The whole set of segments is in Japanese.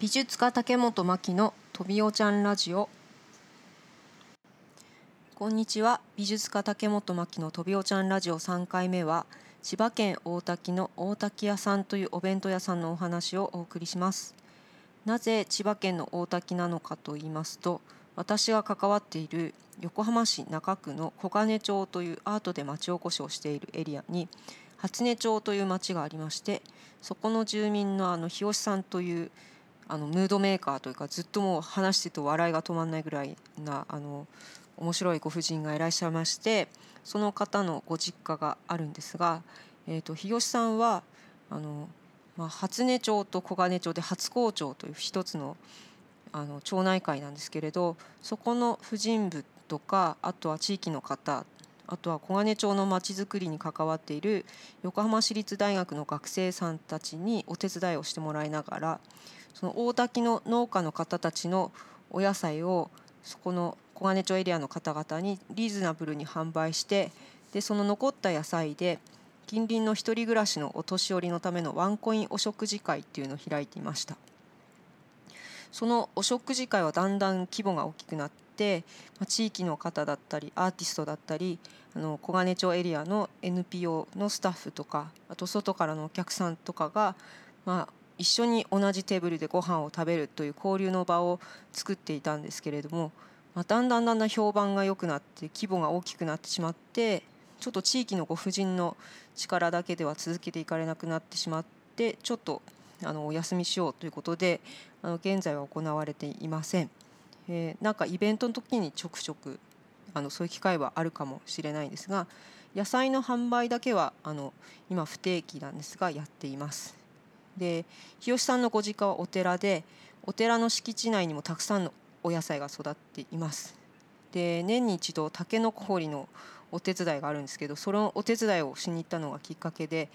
美術家竹本真希のとびおちゃんラジオ。こんにちは。美術家竹本真希のとびおちゃんラジオ3回目は千葉県大滝の大滝屋さんというお弁当屋さんのお話をお送りします。なぜ千葉県の大滝なのかと言いますと私が関わっている横浜市中区の小金町というアートで町おこしをしているエリアに初音町という町がありましてそこの住民のあの日吉さんというあのムードメーカーというかずっともう話してると笑いが止まらないぐらいなあの面白いご婦人がいらっしゃいましてその方のご実家があるんですが、えーと、日吉さんはあの、まあ、初音町と小金町で初校長という一つのあの町内会なんですけれどそこの婦人部とかあとは地域の方あとは小金町のまちづくりに関わっている横浜市立大学の学生さんたちにお手伝いをしてもらいながらその大滝の農家の方たちのお野菜をそこの小金町エリアの方々にリーズナブルに販売してでその残った野菜で近隣の1人暮らしのお年寄りのためのワンコインお食事会っていうのを開いていました。そのお食事会はだんだん規模が大きくなって、ま地域の方だったりアーティストだったりあの小金町エリアの NPO のスタッフとかあと外からのお客さんとかが、まあ、一緒に同じテーブルでご飯を食べるという交流の場を作っていたんですけれども、まあ、だんだんだんだん評判が良くなって規模が大きくなってしまってちょっと地域のご婦人の力だけでは続けていかれなくなってしまってちょっとあのお休みしようということであの現在は行われていません。えー、なんかイベントの時にちょくちょくあのそういう機会はあるかもしれないんですが野菜の販売だけはあの今不定期なんですがやっています。で日吉さんのご実家はお寺でお寺の敷地内にもたくさんのお野菜が育っています。で年に一度たけのこ掘りのお手伝いがあるんですけどそのお手伝いをしに行ったのがきっかけで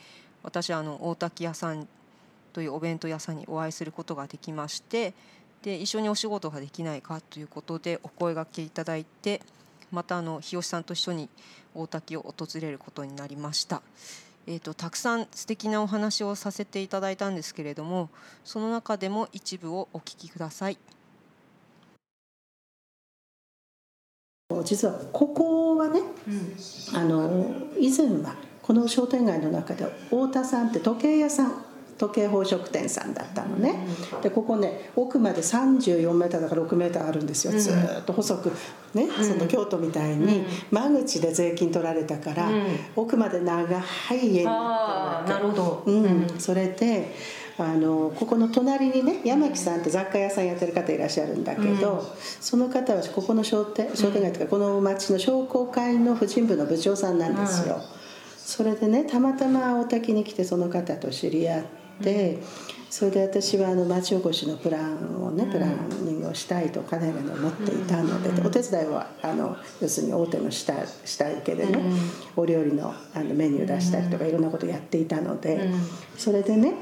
私はあの大滝屋さんというお弁当屋さんにお会いすることができましてで一緒にお仕事ができないかということでお声がけいただいてまたあの日吉さんと一緒に大滝を訪れることになりました。えーと、たくさん素敵なお話をさせていただいたんですけれどもその中でも一部をお聞きください。実はここはね、うん、あの以前はこの商店街の中で太田さんって時計屋さん時計宝飾店さんだったのね、でここね奥まで34メーターだから6メーターあるんですよ。ずっと細くね、その京都みたいに間口で税金取られたから、奥まで長い家になったわけなるほど、うん、それであのここの隣にね山木さんって雑貨屋さんやってる方いらっしゃるんだけど、うん、その方はここの商店商店街というかこの町の商工会の婦人部の部長さんなんですよ、うん、それでねたまたま大滝に来てその方と知り合って、それで私はあの町おこしのプランをねプランニングをしたいとかねが思っていたので、お手伝いはあの要するに大手の下下請けでね、お料理のあのメニュー出したりとかいろんなことやっていたので、それでね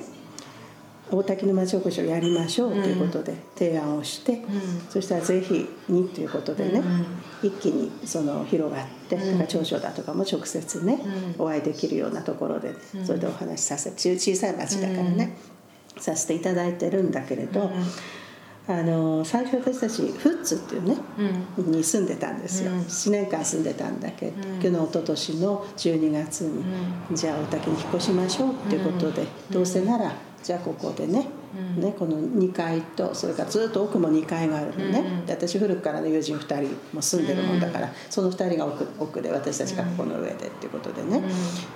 大滝の町おこしをやりましょうということで提案をして、そしたらぜひにということでね、一気にその広がって、うん、長所だとかも直接ね、お会いできるようなところで、それでお話しさせて小さい町だからね、させていただいてるんだけれど。あの最初私たちフッツっていうね、うん、に住んでたんですよ、うん、7年間住んでたんだけど、うん、去年一昨年の12月に、じゃあお宅に引っ越しましょうっていうことで、どうせならじゃあここでね。ね、この2階とそれからずっと奥も2階があるのね、で私古くからの友人2人も住んでるもんだから、その2人が奥奥で私たちがここの上でっていうことでね、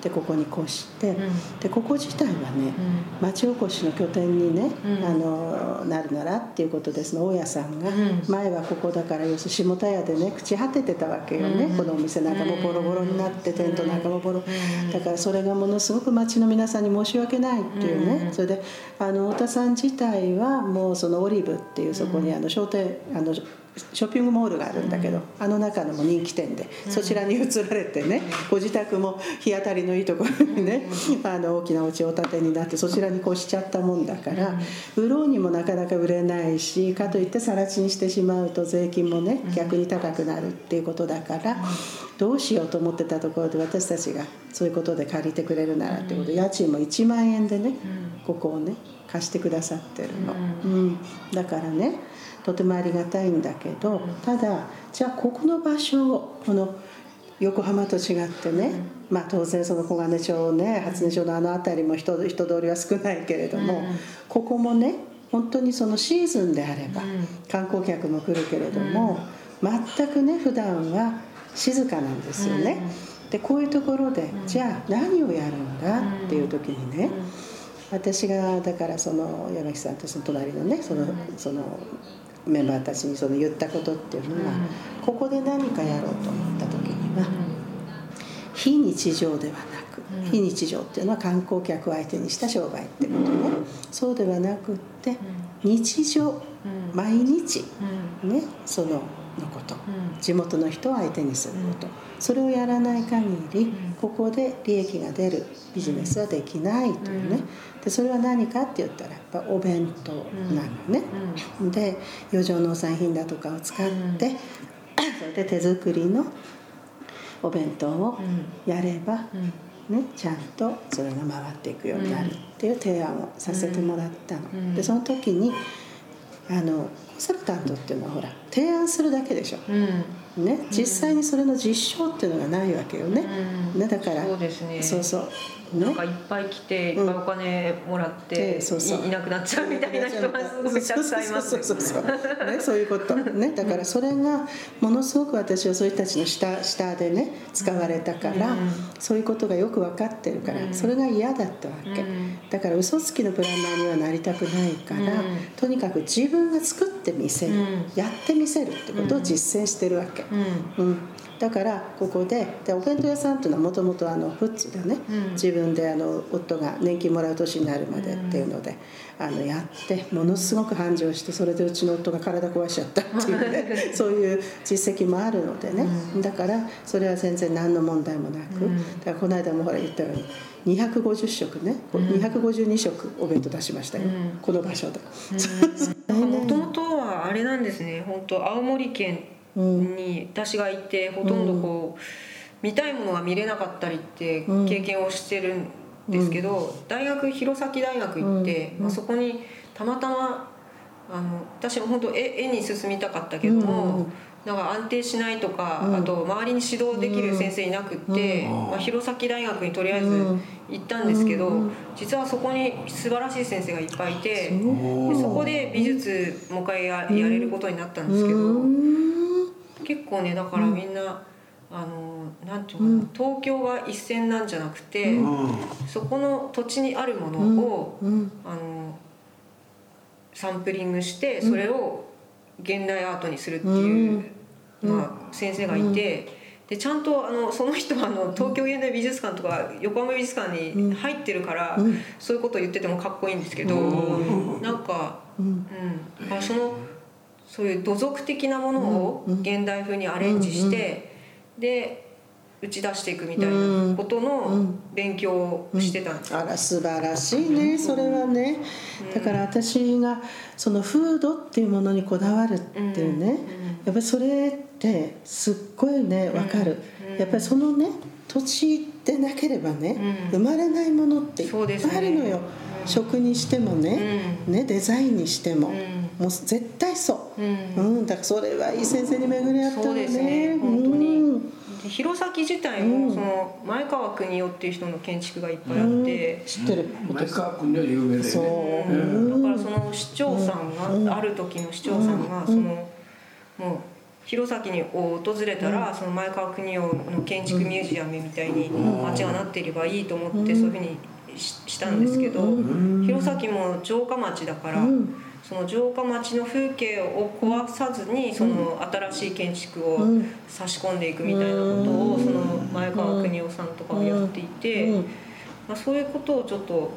でここに越して、でここ自体はね、町おこしの拠点にね、あのなるならっていうことですの大家さんが、前はここだから要するに下田屋でね朽ち果ててたわけよね、このお店なんかもボロボロになってテントなんかもボロ。だからそれがものすごく町の皆さんに申し訳ないっていうね、それであの太田さんさん自体はもうそのオリブっていうそこにあの商店あのショッピングモールがあるんだけど、あの中のも人気店で、そちらに移られてね、ご自宅も日当たりのいいところにね、あの大きなお家をお建てになってそちらに越しちゃったもんだから売ろうにもなかなか売れないしかといって更地にしてしまうと税金もね逆に高くなるっていうことだからどうしようと思ってたところで私たちがそういうことで借りてくれるならってことで家賃も1万円でねここをね貸してくださってるの、うん。だからねとてもありがたいんだけどただじゃあここの場所をこの横浜と違ってね、まあ当然その小金町ね初音町のあの辺りも人人通りは少ないけれども、ここもね本当にそのシーズンであれば観光客も来るけれども、全くね普段は静かなんですよね。でこういうところで、じゃあ何をやるんだ？っていう時にね、私がだからその山木さんとその隣のねそのそのメンバーたちにその言ったことっていうのは、ここで何かやろうと思った時には、非日常ではなく、非日常っていうのは観光客を相手にした商売ってことね、そうではなくって日常、毎日、ねそののこと、地元の人を相手にすること、それをやらない限り、ここで利益が出る。ビジネスはできないというね、でそれは何かって言ったらやっぱお弁当なのね、で余剰農産品だとかを使って、それで手作りのお弁当をやれば、ね、ちゃんとそれが回っていくようになるっていう提案をさせてもらったの。でその時にあのコンサルタントっていうのはほら提案するだけでしょ、うん、ね、実際にそれの実証っていうのがないわけよね,、ねだからそうですね。そうそう。なんかいっぱい来ていっぱいお金もらって、そうそう。いなくなっちゃうみたいな人がすごいたくさんいますそうそうそうねそういうこと。ねだからそれがものすごく私はそういう人たちの下下でね使われたから、そういうことがよく分かってるから、それが嫌だったわけ、だから嘘つきのプランナーにはなりたくないから、とにかく自分が作ってみせる、やってみせるってことを実践してるわけ、うん。だからここででお弁当屋さんっていうのはもともとフッツでね、うん、自分であの夫が年金もらう年になるまでっていうので、うん、あのやってものすごく繁盛してそれでうちの夫が体壊しちゃったっていうね そういう実績もあるのでね、うん、だからそれは全然何の問題もなく、だからこの間もほら言ったように250食ね、うん、252食お弁当出しましたよ、この場所で。本当青森県に私がいてほとんどこう見たいものが見れなかったりって経験をしてるんですけど大学弘前大学行ってまあそこにたまたまあの私も本当絵絵に進みたかったけども。なんか安定しないとか、あと周りに指導できる先生いなくって、まあ、弘前大学にとりあえず行ったんですけど、実はそこに素晴らしい先生がいっぱいいてでそこで美術もう一回ややれることになったんですけど。結構ねだからみんな、うん、あのなんていうかな、うん、東京が一線なんじゃなくて、うん、そこの土地にあるものを、あのサンプリングしてそれを現代アートにするっていう、まあ、先生がいて。でちゃんとあのその人はあの東京現代美術館とか横浜美術館に入ってるから、そういうことを言っててもかっこいいんですけど、そのそういう土俗的なものを現代風にアレンジして、で打ち出していくみたいなことの勉強をしてたんです、あら素晴らしいねそれはね、だから私がその風土っていうものにこだわるっていうね、やっぱりそれってすっごいね分かる、やっぱりそのね土地でなければね、生まれないものっていっぱいあるのよ、食にしてもね,、ねデザインにしても。もう絶対そう、うん。うん、だからそれはいい先生に巡り合ったのね。ね。本当に、うん、弘前自体も、その前川邦夫っていう人の建築がいっぱいあって、知ってる。前川邦夫有名で、ね、そう、だからその市長さんが、ある時の市長さんが、そのもう弘前に訪れたら、その前川邦夫の建築ミュージアムみたいに街がなっていればいいと思って、そういうふうにしたんですけど、弘前も城下町だから。その城下町の風景を壊さずにその新しい建築を差し込んでいくみたいなことをその前川邦夫さんとかがやっていて、まあ、そういうことをちょっと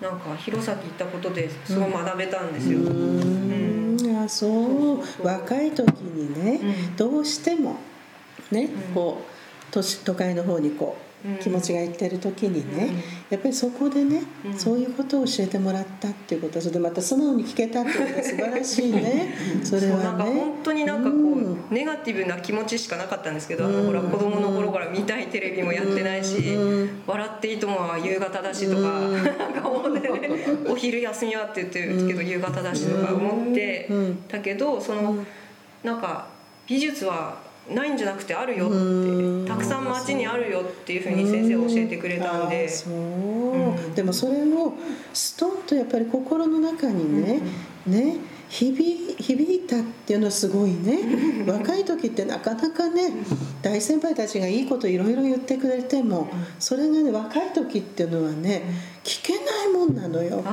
なんか弘前行ったことですごい学べたんですよ。うん。うん、あそう若い時にね、どうしてもね、こう都市都会の方にこう気持ちがいってる時にね、やっぱりそこでね、そういうことを教えてもらったっていうことそれでまた素直に聞けたっていうのが素晴らしいね。それはね。なんか本当になんかこう、ネガティブな気持ちしかなかったんですけど、あのほら子供の頃から見たいテレビもやってないし「笑っていいとも」は夕方だしとか、なんか思ってね お昼休みはって言ってるけど夕方だしとか思ってたけどそのなんか美術はないんじゃなくてあるよってたくさん街にあるよっていうふうに先生は教えてくれたんで、そう、うん、でもそれをストンとやっぱり心の中にね、うん、ね響響いたっていうのはすごいね。若い時ってなかなかね大先輩たちがいいこといろいろ言ってくれてもそれがね若い時っていうのはね聞けないもんなのよ。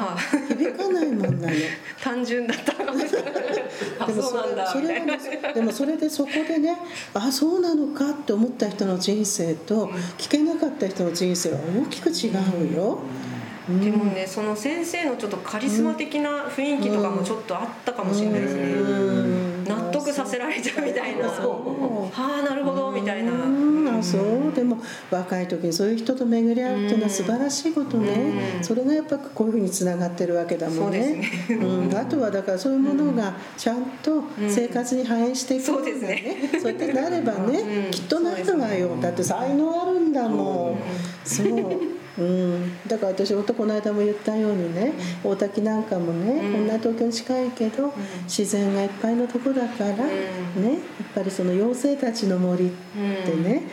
響かないもんなの。単純だったかもしれないでもそれは、ね、でもそれでそこでねあそうなのかって思った人の人生と聞けなかった人の人生は大きく違うよ。でもねその先生のちょっとカリスマ的な雰囲気とかもちょっとあったかもしれないですね、納得させられちゃうみたいな、はあなるほどみたいな、あそう。でも若い時にそういう人と巡り合うっていうのは素晴らしいことね、それがやっぱこういうふうにつながってるわけだもんね。うん、あとはだからそういうものがちゃんと生活に反映していくそうですね。そうやってなればね、きっとなるわよ。だって才能あるんだもん、そううん、だから私とこの間も言ったようにね、大滝なんかもね、こんな東京に近いけど、自然がいっぱいのとこだから、ねやっぱりその妖精たちの森ってね、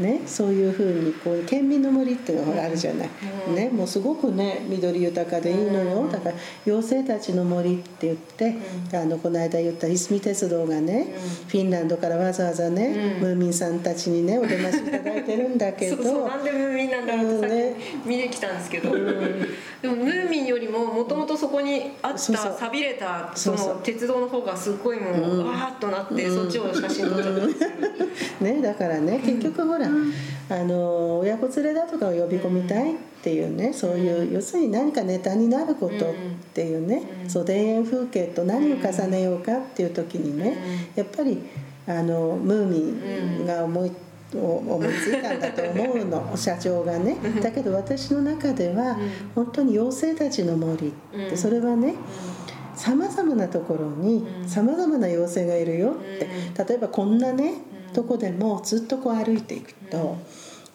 ね、そういうふうにこう県民の森っていうのがあるじゃない、ね、もうすごくね緑豊かでいいのよ。だから妖精たちの森って言って、あのこの間言ったいすみ鉄道がね、フィンランドからわざわざね、ムーミンさんたちにねお出ましいただいてるんだけど。そうなんでムーミンなんだろうってさっき見てきたんですけど、でもムーミンよりももともとそこにあったさびれたその鉄道の方がすっごいもうわーっとなって、そっちを写真撮っちゃった。ねだからね結局ほら、あの親子連れだとかを呼び込みたいっていうねそういう要するに何かネタになることっていうね、そう田園風景と何を重ねようかっていう時にねやっぱりあのムーミンが思い思いついたんだと思うの 社長がね。だけど私の中では本当に妖精たちの森ってそれはねさまざまなところにさまざまな妖精がいるよって。例えばこんなねとこでもずっとこう歩いていくと、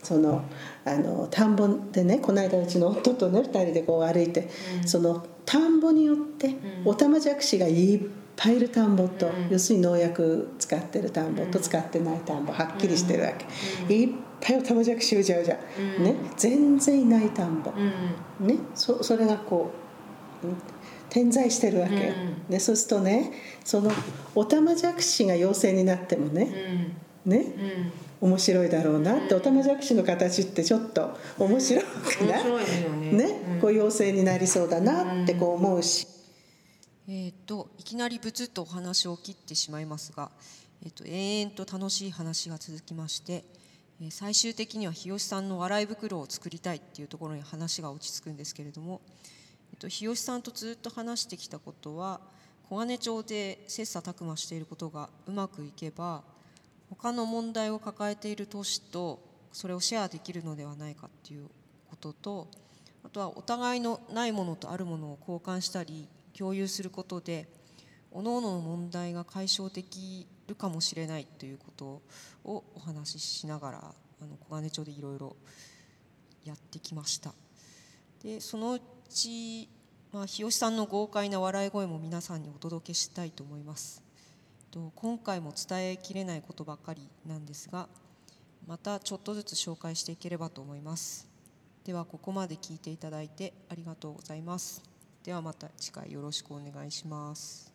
そのあの田んぼでねこの間うちの夫とね2人でこう歩いて、その田んぼによってオタマジャクシがいっぱいいる田んぼと、要するに農薬使ってる田んぼと使ってない田んぼはっきりしてるわけ、いっぱいオタマジャクシうじゃうじゃ、ね、全然いない田んぼ、ね、そそれがこう。点在してるわけ。よ、でそうするとねそのオタマジャクシが妖精になってもね、ね、面白いだろうなってオタマジャクシの形ってちょっと面白くない、ね。こう妖精になりそうだなってこう思うし。えーと、いきなりブツッとお話を切ってしまいますが、えーと、延々と楽しい話が続きまして、えー、最終的には日吉さんの笑い袋を作りたいっていうところに話が落ち着くんですけれども、えーと、日吉さんとずっと話してきたことは小金町で切磋琢磨していることがうまくいけば他の問題を抱えている都市とそれをシェアできるのではないかっていうこととあとはお互いのないものとあるものを交換したり共有することで各々の問題が解消できるかもしれないということをお話ししながらあの小金町でいろいろやってきました。でそのうち、まあ、日吉さんの豪快な笑い声も皆さんにお届けしたいと思います。と今回も伝えきれないことばかりなんですがまたちょっとずつ紹介していければと思います。ではここまで聞いていただいてありがとうございます。ではまた次回よろしくお願いします。